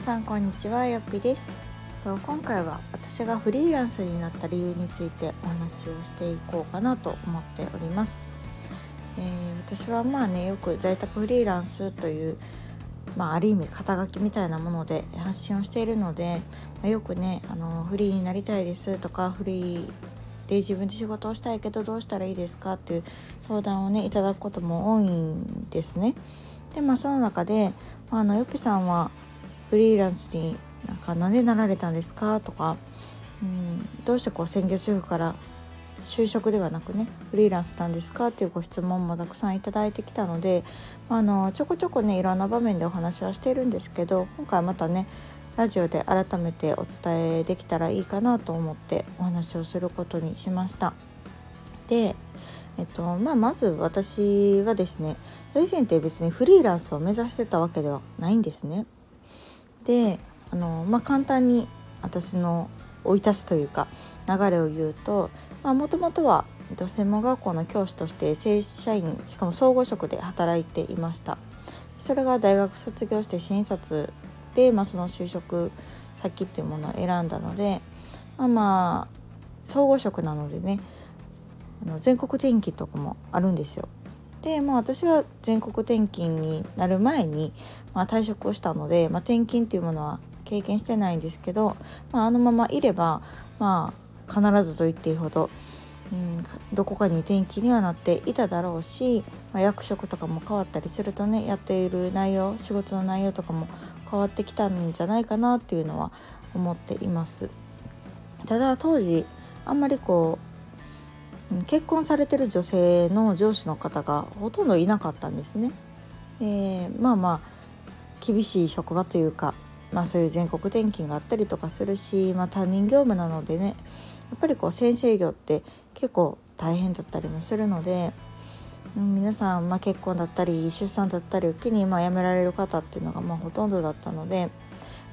さんこんにちはよっぴですと今回は私がフリーランスになった理由についてお話をしていこうかなと思っております、えー、私はまあねよく在宅フリーランスというまあ、ある意味肩書きみたいなもので発信をしているので、ま、よくねあのフリーになりたいですとかフリーで自分で仕事をしたいけどどうしたらいいですかっていう相談をねいただくことも多いんですね。でまあその中で、まあ、のよっぴさんはフリーランスになんか何でなられたんですか？とか、うん、どうしてこう専業主婦から就職ではなくねフリーランスなんですか？っていうご質問もたくさんいただいてきたので、あのちょこちょこねいろんな場面でお話はしているんですけど今回またねラジオで改めてお伝えできたらいいかなと思ってお話をすることにしました。でえっとまあ、まず私はですね以前って別にフリーランスを目指してたわけではないんですね。であの、まあ、簡単に私の生い立ちというか流れを言うともともとは専門学校の教師として正社員しかも総合職で働いていましたそれが大学卒業して新卒で、まあ、その就職先っていうものを選んだのでまあまあ総合職なのでねあの全国転勤とかもあるんですよ。でまあ私は全国転勤になる前に、まあ、退職をしたので、まあ、転勤っていうものは経験してないんですけど、まあ、あのままいればまあ必ずと言っていいほど、うん、どこかに転勤にはなっていただろうし、まあ、役職とかも変わったりするとねやっている内容仕事の内容とかも変わってきたんじゃないかなっていうのは思っています。ただ当時あんまりこう結婚されてる女性の上司の方がほとんどいなかったんですね。でまあまあ厳しい職場というか、まあ、そういう全国転勤があったりとかするし、まあ、他人業務なのでねやっぱりこう先生業って結構大変だったりもするのでうん皆さん、まあ、結婚だったり出産だったりを機に、まあ、辞められる方っていうのがまあほとんどだったので、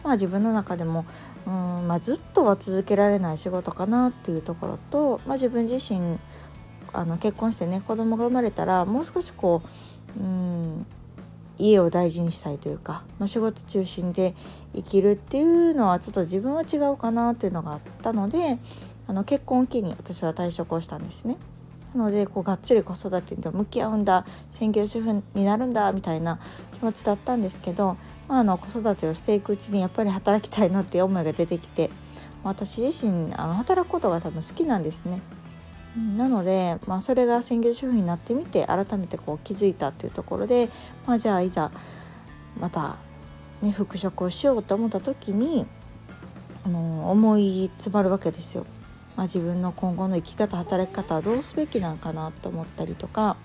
まあ、自分の中でもうん、まあ、ずっとは続けられない仕事かなっていうところと、まあ、自分自身あの結婚してね子供が生まれたらもう少しこううん家を大事にしたいというか、まあ、仕事中心で生きるっていうのはちょっと自分は違うかなっていうのがあったのであの結婚を機に私は退職をしたんですね。なのでこうがっつり子育てと向き合うんだ専業主婦になるんだみたいな気持ちだったんですけど、まあ、あの子育てをしていくうちにやっぱり働きたいなっていう思いが出てきて私自身あの働くことが多分好きなんですね。なので、まあ、それが専業主婦になってみて改めてこう気づいたっていうところで、まあ、じゃあいざまた、ね、復職をしようと思った時にあの思い詰まるわけですよ。まあ、自分の今後の生き方働き方はどうすべきなんかなと思ったりとか、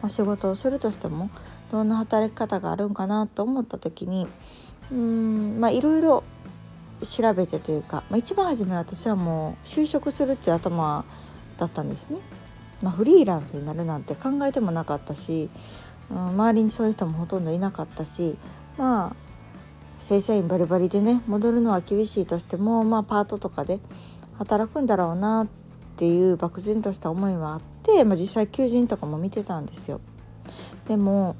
まあ、仕事をするとしてもどんな働き方があるんかなと思った時にうんまあいろいろ調べてというか、まあ、一番初め私はもう就職するっていう頭だったんですね。まあ、フリーランスになるなんて考えてもなかったし、うん、周りにそういう人もほとんどいなかったしまあ正社員バリバリでね戻るのは厳しいとしても、まあ、パートとかで働くんだろうなっていう漠然とした思いはあって、まあ、実際求人とかも見てたんですよ。でも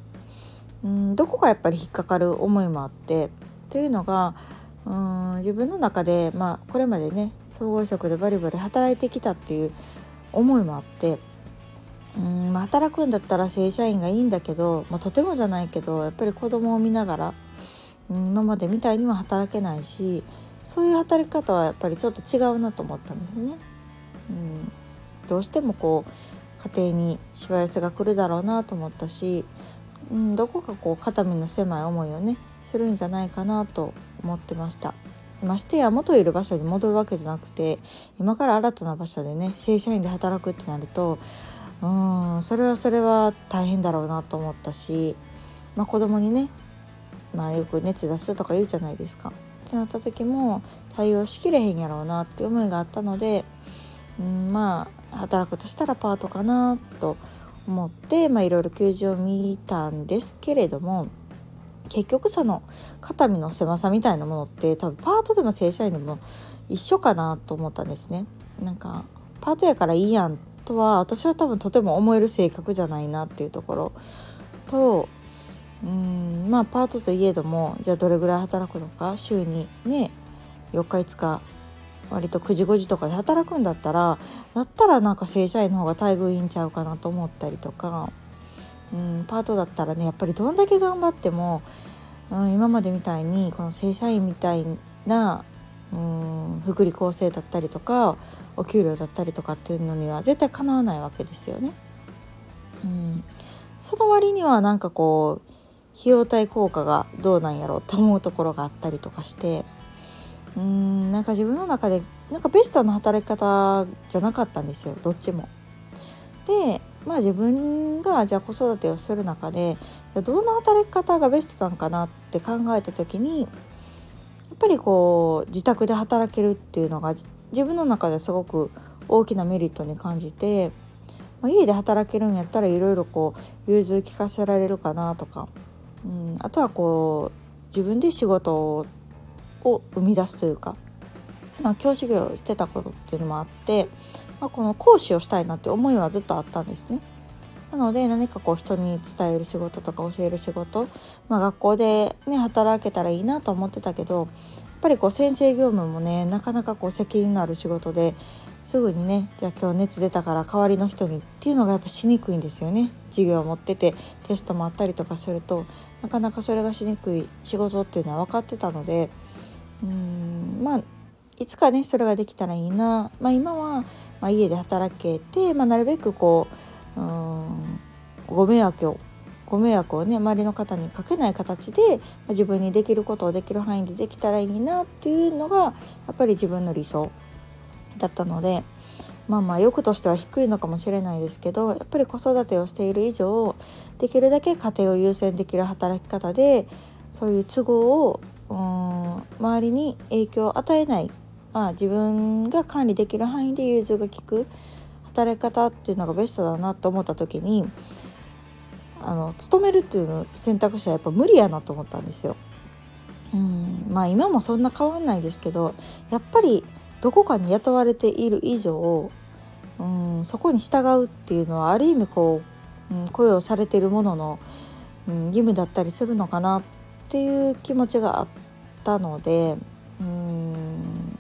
うんどこかやっぱり引っかかる思いもあってというのがうん自分の中で、まあ、これまでね総合職でバリバリ働いてきたっていう思いもあってうん、ま、働くんだったら正社員がいいんだけど、まあ、とてもじゃないけどやっぱり子供を見ながら、今までみたいには働けないしそういう働き方はやっぱりちょっと違うなと思ったんですね。うん、どうしてもこう家庭にしわ寄せが来るだろうなと思ったし、うん、どこかこう肩身の狭い思いをねするんじゃないかなと思ってました。ましてや元いる場所に戻るわけじゃなくて今から新たな場所でね正社員で働くってなるとうんそれはそれは大変だろうなと思ったし、まあ、子供にね、まあ、よく熱出すとか言うじゃないですか。ってなった時も対応しきれへんやろうなっていう思いがあったので、うん、まあ働くとしたらパートかなと思っていろいろ求人を見たんですけれども結局その肩身の狭さみたいなものって多分パートでも正社員でも一緒かなと思ったんですね。なんかパートやからいいやんとは私は多分とても思える性格じゃないなっていうところとうんまあパートといえどもじゃあどれぐらい働くのか週にね4日5日割と9時5時とかで働くんだったらだったらなんか正社員の方が待遇いいんちゃうかなと思ったりとか、うん、パートだったらねやっぱりどんだけ頑張っても、うん、今までみたいにこの正社員みたいな、うん、福利厚生だったりとかお給料だったりとかっていうのには絶対かなわないわけですよね。うん、その割にはなんかこう費用対効果がどうなんやろうって思うところがあったりとかしてうーんなんか自分の中でなんかベストな働き方じゃなかったんですよどっちも。でまあ自分がじゃあ子育てをする中でどんな働き方がベストなのかなって考えた時にやっぱりこう自宅で働けるっていうのが自分の中ですごく大きなメリットに感じて、まあ、家で働けるんやったらいろいろこう融通聞かせられるかなとか、うん、あとはこう自分で仕事を生み出すというか、まあ、教師業をしてたことっていうのもあって、まあ、この講師をしたいなって思いはずっとあったんですね。なので何かこう人に伝える仕事とか教える仕事、まあ、学校でね働けたらいいなと思ってたけどやっぱりこう先生業務もねなかなかこう責任のある仕事ですぐにねじゃあ今日熱出たから代わりの人にっていうのがやっぱしにくいんですよね。授業を持っててテストもあったりとかするとなかなかそれがしにくい仕事っていうのは分かってたのでうーんまあいつかねそれができたらいいな、まあ、今は、まあ、家で働けて、まあ、なるべくこううんご迷惑をご迷惑をね周りの方にかけない形で、ま、自分にできることをできる範囲でできたらいいなっていうのがやっぱり自分の理想。だったのでまあまあ欲としては低いのかもしれないですけどやっぱり子育てをしている以上できるだけ家庭を優先できる働き方でそういう都合をうん周りに影響を与えない、まあ、自分が管理できる範囲で融通が利く働き方っていうのがベストだなと思った時にあの勤めるっていうの選択肢はやっぱ無理やなと思ったんですよ。うんまあ今もそんな変わんないですけどやっぱりどこかに雇われている以上うんそこに従うっていうのはある意味こう、うん、雇用されているものの、うん、義務だったりするのかなっていう気持ちがあったのでうん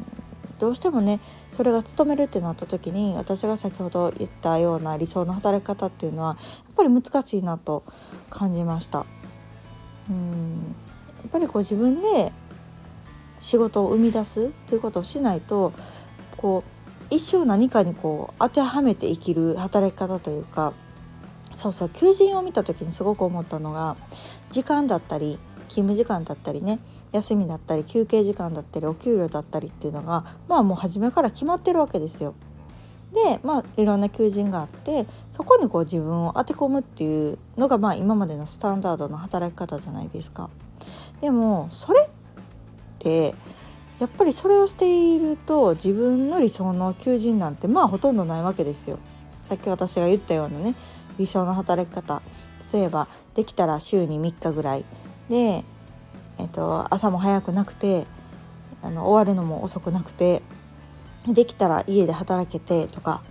どうしてもねそれが勤めるってなった時に私が先ほど言ったような理想の働き方っていうのはやっぱり難しいなと感じました。うんやっぱりこう自分で仕事を生み出すっていうことをしないとこう一生何かにこう当てはめて生きる働き方というかそうそう求人を見た時にすごく思ったのが時間だったり勤務時間だったりね休みだったり休憩時間だったりお給料だったりっていうのがまあもう初めから決まってるわけですよ。でまあいろんな求人があってそこにこう自分を当て込むっていうのがまあ今までのスタンダードの働き方じゃないですか。でもそれってやっぱりそれをしていると自分の理想の求人なんてまあほとんどないわけですよ。さっき私が言ったようなね理想の働き方例えばできたら週に3日ぐらいで、えーと、朝も早くなくてあの終わるのも遅くなくてできたら家で働けてとか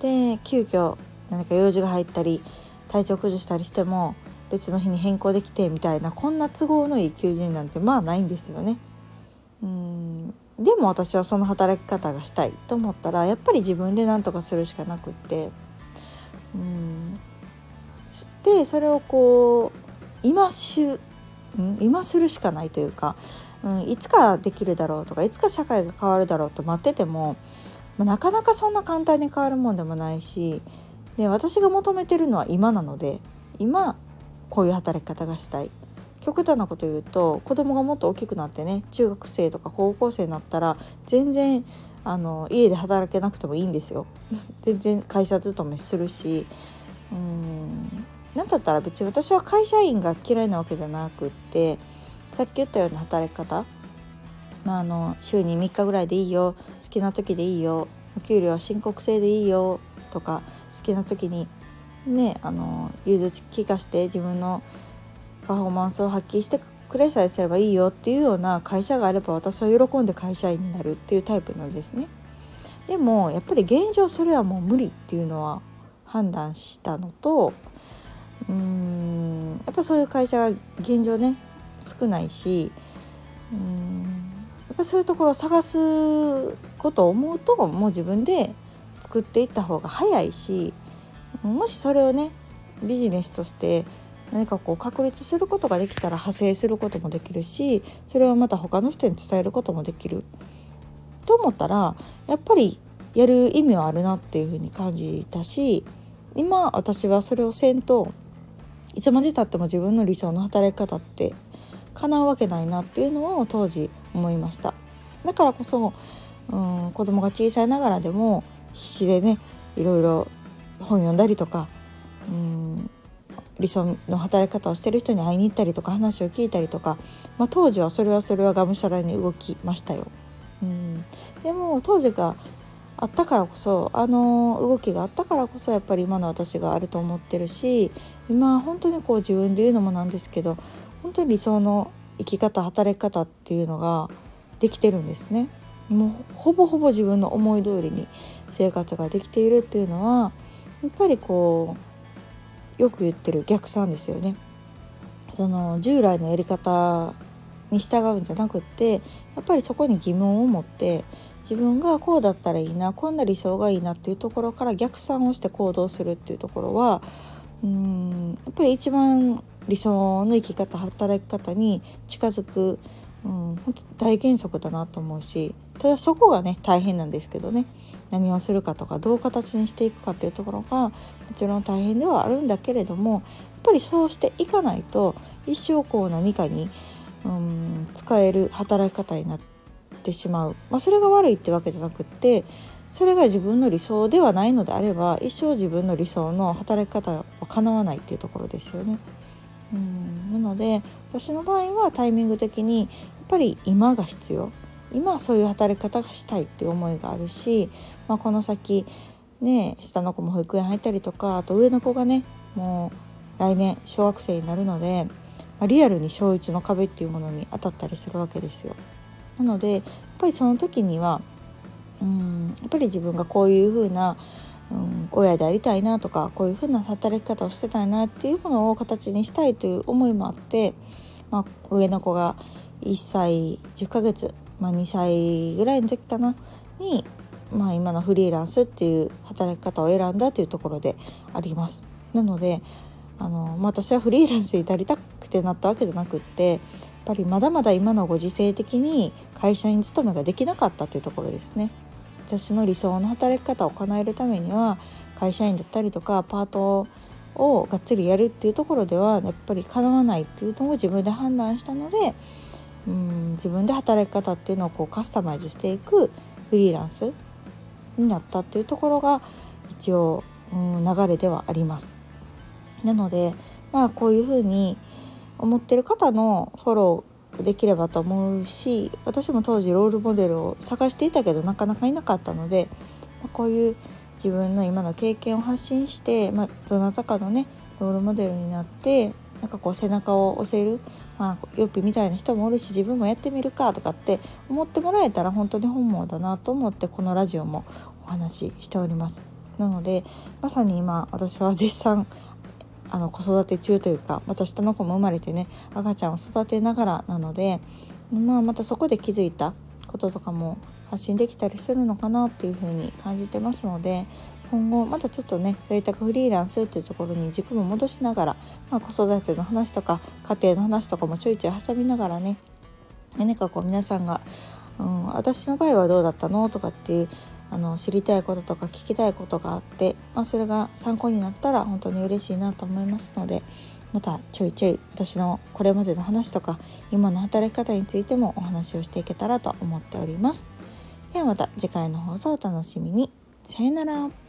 で急遽何か用事が入ったり体調崩したりしても別の日に変更できてみたいなこんな都合のいい求人なんてまあないんですよね。うん。でも私はその働き方がしたいと思ったらやっぱり自分で何とかするしかなくってうん。でそれをこう今しうん、今するしかないというか、うん、いつかできるだろうとかいつか社会が変わるだろうと待ってても、まあ、なかなかそんな簡単に変わるもんでもないしで私が求めてるのは今なので今こういう働き方がしたい。極端なこと言うと子供がもっと大きくなってね中学生とか高校生になったら全然あの家で働けなくてもいいんですよ。全然会社勤めするし。うん。何だったら別に私は会社員が嫌いなわけじゃなくってさっき言ったような働き方、まあ、あの週に3日ぐらいでいいよ。好きな時でいいよ。お給料は申告制でいいよ。とか好きな時にねあの融通聞かして自分のパフォーマンスを発揮してくれさえすればいいよっていうような会社があれば私は喜んで会社員になるっていうタイプなんですね。でもやっぱり現状それはもう無理っていうのは判断したのとうんやっぱそういう会社が現状ね少ないしうーんやっぱそういうところを探すことを思うともう自分で作っていった方が早いしもしそれをねビジネスとして何かこう確立することができたら派生することもできるしそれをまた他の人に伝えることもできる。と思ったらやっぱりやる意味はあるなっていうふうに感じたし今私はそれをせんといつまでたっても自分の理想の働き方って叶うわけないなっていうのを当時思いました。だからこそ、うん、子供が小さいながらでも必死でねいろいろ本読んだりとか、うん、理想の働き方をしてる人に会いに行ったりとか話を聞いたりとか、まあ、当時はそれはそれはがむしゃらに動きましたよ。うん、でも当時があったからこそあの動きがあったからこそやっぱり今の私があると思ってるし今本当にこう自分で言うのもなんですけど本当に理想の生き方働き方っていうのができてるんですね。もうほぼほぼ自分の思い通りに生活ができているっていうのはやっぱりこうよく言ってる逆算ですよね。その従来のやり方に従うんじゃなくってやっぱりそこに疑問を持って自分がこうだったらいいなこんな理想がいいなっていうところから逆算をして行動するっていうところはうんやっぱり一番理想の生き方働き方に近づく、うん、大原則だなと思うしただそこがね大変なんですけどね何をするかとかどう形にしていくかっていうところがもちろん大変ではあるんだけれどもやっぱりそうしていかないと一生こう何かにうん使える働き方になってしまう、まあ、それが悪いってわけじゃなくってそれが自分の理想ではないのであれば一生自分の理想の働き方は叶わないっていうところですよね。うんなので私の場合はタイミング的にやっぱり今が必要今はそういう働き方がしたいっていう思いがあるし、まあ、この先ね下の子も保育園入ったりとかあと上の子がねもう来年小学生になるのでまあ、リアルに小1の壁っていうものに当たったりするわけですよ。なのでやっぱりその時にはうんやっぱり自分がこういう風な、うん、親でありたいなとかこういう風な働き方をしてたいなっていうものを形にしたいという思いもあって、まあ、上の子が1歳10ヶ月、まあ、2歳ぐらいの時かなに、まあ、今のフリーランスっていう働き方を選んだというところであります。なのであの、まあ、私はフリーランスになりたくてなったわけじゃなくってやっぱりまだまだ今のご時世的に会社員勤めができなかったっていうところですね。私の理想の働き方を叶えるためには会社員だったりとかパートをがっつりやるっていうところではやっぱりかなわないっていうのを自分で判断したのでうん自分で働き方っていうのをこうカスタマイズしていくフリーランスになったっていうところが一応、うん、流れではあります。なのでまあこういうふうに思ってる方のフォローできればと思うし私も当時ロールモデルを探していたけどなかなかいなかったので、ま、こういう自分の今の経験を発信して、まあ、どなたかのねロールモデルになってなんかこう背中を押せる、まあ、よっぴみたいな人もおるし自分もやってみるかとかって思ってもらえたら本当に本望だなと思ってこのラジオもお話ししております。なのでまさに今私は絶賛あの子育て中というかまた下の子も生まれてね赤ちゃんを育てながらなので、まあ、またそこで気づいたこととかも発信できたりするのかなっていうふうに感じてますので今後またちょっとね在宅フリーランスっていうところに軸も戻しながら、まあ、子育ての話とか家庭の話とかもちょいちょい挟みながらね何かこう皆さんが、うん、私の場合はどうだったのとかっていうあの知りたいこととか聞きたいことがあって、まあ、それが参考になったら本当に嬉しいなと思いますのでまたちょいちょい私のこれまでの話とか今の働き方についてもお話をしていけたらと思っております。ではまた次回の放送お楽しみに。さよなら。